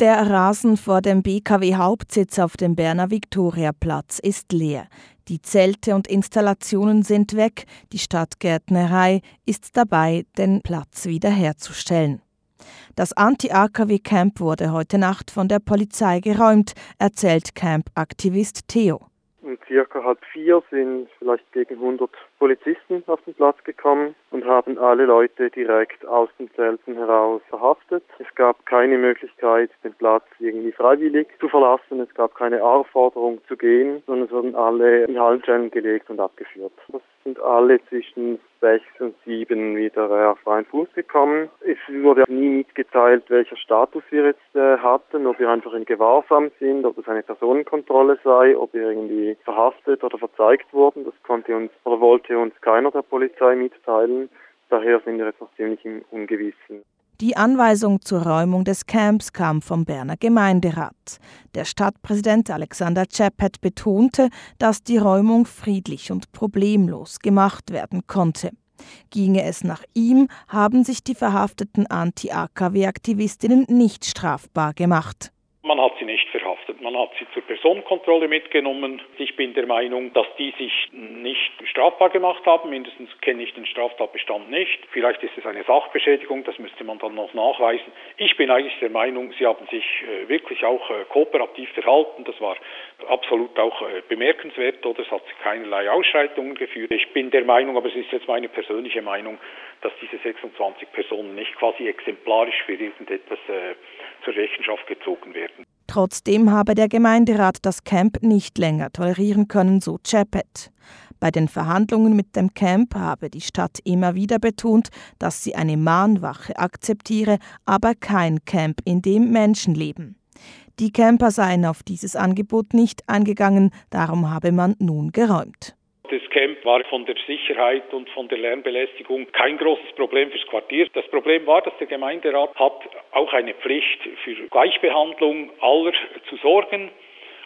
Der Rasen vor dem BKW-Hauptsitz auf dem Berner Viktoriaplatz ist leer. Die Zelte und Installationen sind weg. Die Stadtgärtnerei ist dabei, den Platz wiederherzustellen. Das Anti-AKW-Camp wurde heute Nacht von der Polizei geräumt, erzählt Camp-Aktivist Theo. Circa halb vier sind vielleicht gegen 100 Polizisten auf den Platz gekommen und haben alle Leute direkt aus den Zelten heraus verhaftet. Es gab keine Möglichkeit, den Platz irgendwie freiwillig zu verlassen. Es gab keine Aufforderung zu gehen, sondern es wurden alle in Hallenstellen gelegt und abgeführt. Das sind alle zwischen sechs und sieben wieder äh, auf freien Fuß gekommen. Es wurde nie mitgeteilt, welcher Status wir jetzt äh, hatten, ob wir einfach in Gewahrsam sind, ob es eine Personenkontrolle sei, ob wir irgendwie verhaftet oder verzeigt wurden. Das konnte uns oder wollte uns keiner der Polizei mitteilen. Daher sind wir jetzt noch ziemlich im Ungewissen. Die Anweisung zur Räumung des Camps kam vom Berner Gemeinderat. Der Stadtpräsident Alexander Czepet betonte, dass die Räumung friedlich und problemlos gemacht werden konnte. Ginge es nach ihm, haben sich die verhafteten Anti-AKW-Aktivistinnen nicht strafbar gemacht. Man hat sie nicht verhaftet, man hat sie zur Personenkontrolle mitgenommen. Ich bin der Meinung, dass die sich nicht strafbar gemacht haben, mindestens kenne ich den Straftatbestand nicht. Vielleicht ist es eine Sachbeschädigung, das müsste man dann noch nachweisen. Ich bin eigentlich der Meinung, sie haben sich äh, wirklich auch äh, kooperativ verhalten. Das war absolut auch äh, bemerkenswert oder es hat keinerlei Ausschreitungen geführt. Ich bin der Meinung, aber es ist jetzt meine persönliche Meinung, dass diese 26 Personen nicht quasi exemplarisch für irgendetwas zur Rechenschaft gezogen werden. Trotzdem habe der Gemeinderat das Camp nicht länger tolerieren können, so Chapet. Bei den Verhandlungen mit dem Camp habe die Stadt immer wieder betont, dass sie eine Mahnwache akzeptiere, aber kein Camp, in dem Menschen leben. Die Camper seien auf dieses Angebot nicht eingegangen, darum habe man nun geräumt. Das Camp war von der Sicherheit und von der Lärmbelästigung kein großes Problem fürs Quartier. Das Problem war, dass der Gemeinderat hat auch eine Pflicht für Gleichbehandlung aller zu sorgen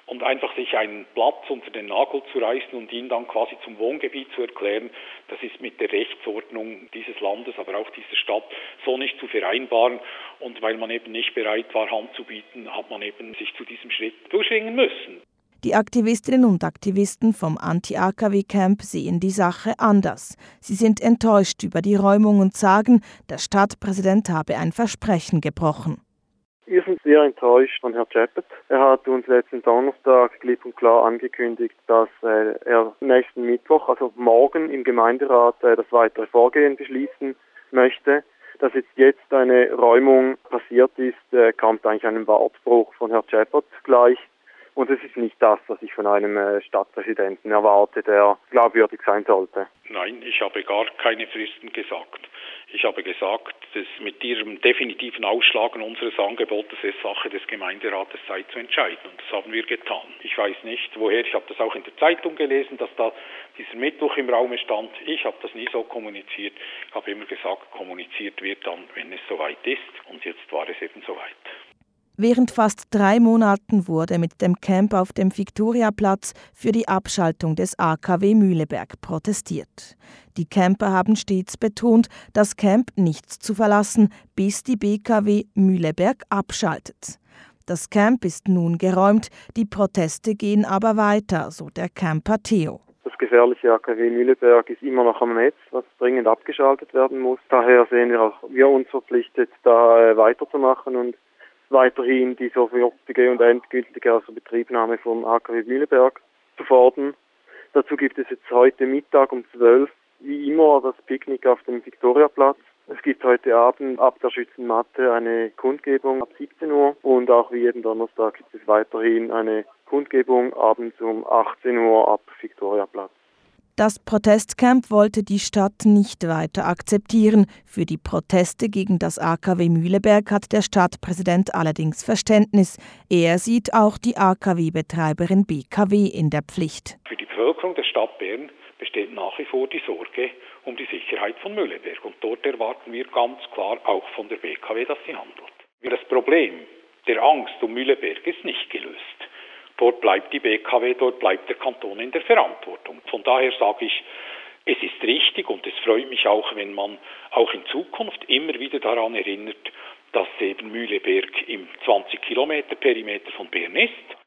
und einfach sich einen Platz unter den Nagel zu reißen und ihn dann quasi zum Wohngebiet zu erklären, das ist mit der Rechtsordnung dieses Landes, aber auch dieser Stadt so nicht zu vereinbaren. Und weil man eben nicht bereit war, Hand zu bieten, hat man eben sich zu diesem Schritt durchringen müssen. Die Aktivistinnen und Aktivisten vom Anti-AKW-Camp sehen die Sache anders. Sie sind enttäuscht über die Räumung und sagen, der Stadtpräsident habe ein Versprechen gebrochen. Wir sind sehr enttäuscht von Herrn Chappett. Er hat uns letzten Donnerstag klipp und klar angekündigt, dass äh, er nächsten Mittwoch, also morgen im Gemeinderat, äh, das weitere Vorgehen beschließen möchte. Dass jetzt jetzt eine Räumung passiert ist, äh, kommt eigentlich einem Wortbruch von Herrn Chappert gleich. Und es ist nicht das, was ich von einem äh, Stadtpräsidenten erwarte, der glaubwürdig sein sollte. Nein, ich habe gar keine Fristen gesagt. Ich habe gesagt, dass mit Ihrem definitiven Ausschlagen unseres Angebotes es Sache des Gemeinderates sei zu entscheiden. Und das haben wir getan. Ich weiß nicht, woher, ich habe das auch in der Zeitung gelesen, dass da dieser Mittwoch im Raum stand. Ich habe das nie so kommuniziert. Ich habe immer gesagt, kommuniziert wird dann, wenn es soweit ist. Und jetzt war es eben soweit. Während fast drei Monaten wurde mit dem Camp auf dem Viktoriaplatz für die Abschaltung des AKW Mühleberg protestiert. Die Camper haben stets betont, das Camp nicht zu verlassen, bis die BKW Mühleberg abschaltet. Das Camp ist nun geräumt, die Proteste gehen aber weiter, so der Camper Theo. Das gefährliche AKW Mühleberg ist immer noch am Netz, was dringend abgeschaltet werden muss. Daher sehen wir auch wir uns verpflichtet, da äh, weiterzumachen und weiterhin die sofortige und endgültige Außerbetriebnahme vom AKW Mühleberg zu fordern. Dazu gibt es jetzt heute Mittag um 12 wie immer das Picknick auf dem Viktoriaplatz. Es gibt heute Abend ab der Schützenmatte eine Kundgebung ab 17 Uhr und auch wie jeden Donnerstag gibt es weiterhin eine Kundgebung abends um 18 Uhr ab Viktoriaplatz. Das Protestcamp wollte die Stadt nicht weiter akzeptieren. Für die Proteste gegen das AKW Mühleberg hat der Stadtpräsident allerdings Verständnis. Er sieht auch die AKW-Betreiberin BKW in der Pflicht. Für die Bevölkerung der Stadt Bern besteht nach wie vor die Sorge um die Sicherheit von Mühleberg. Und dort erwarten wir ganz klar auch von der BKW, dass sie handelt. Das Problem der Angst um Mühleberg ist nicht gelöst. Dort bleibt die BKW, dort bleibt der Kanton in der Verantwortung. Von daher sage ich, es ist richtig und es freut mich auch, wenn man auch in Zukunft immer wieder daran erinnert, dass eben Mühleberg im 20 Kilometer Perimeter von Bern ist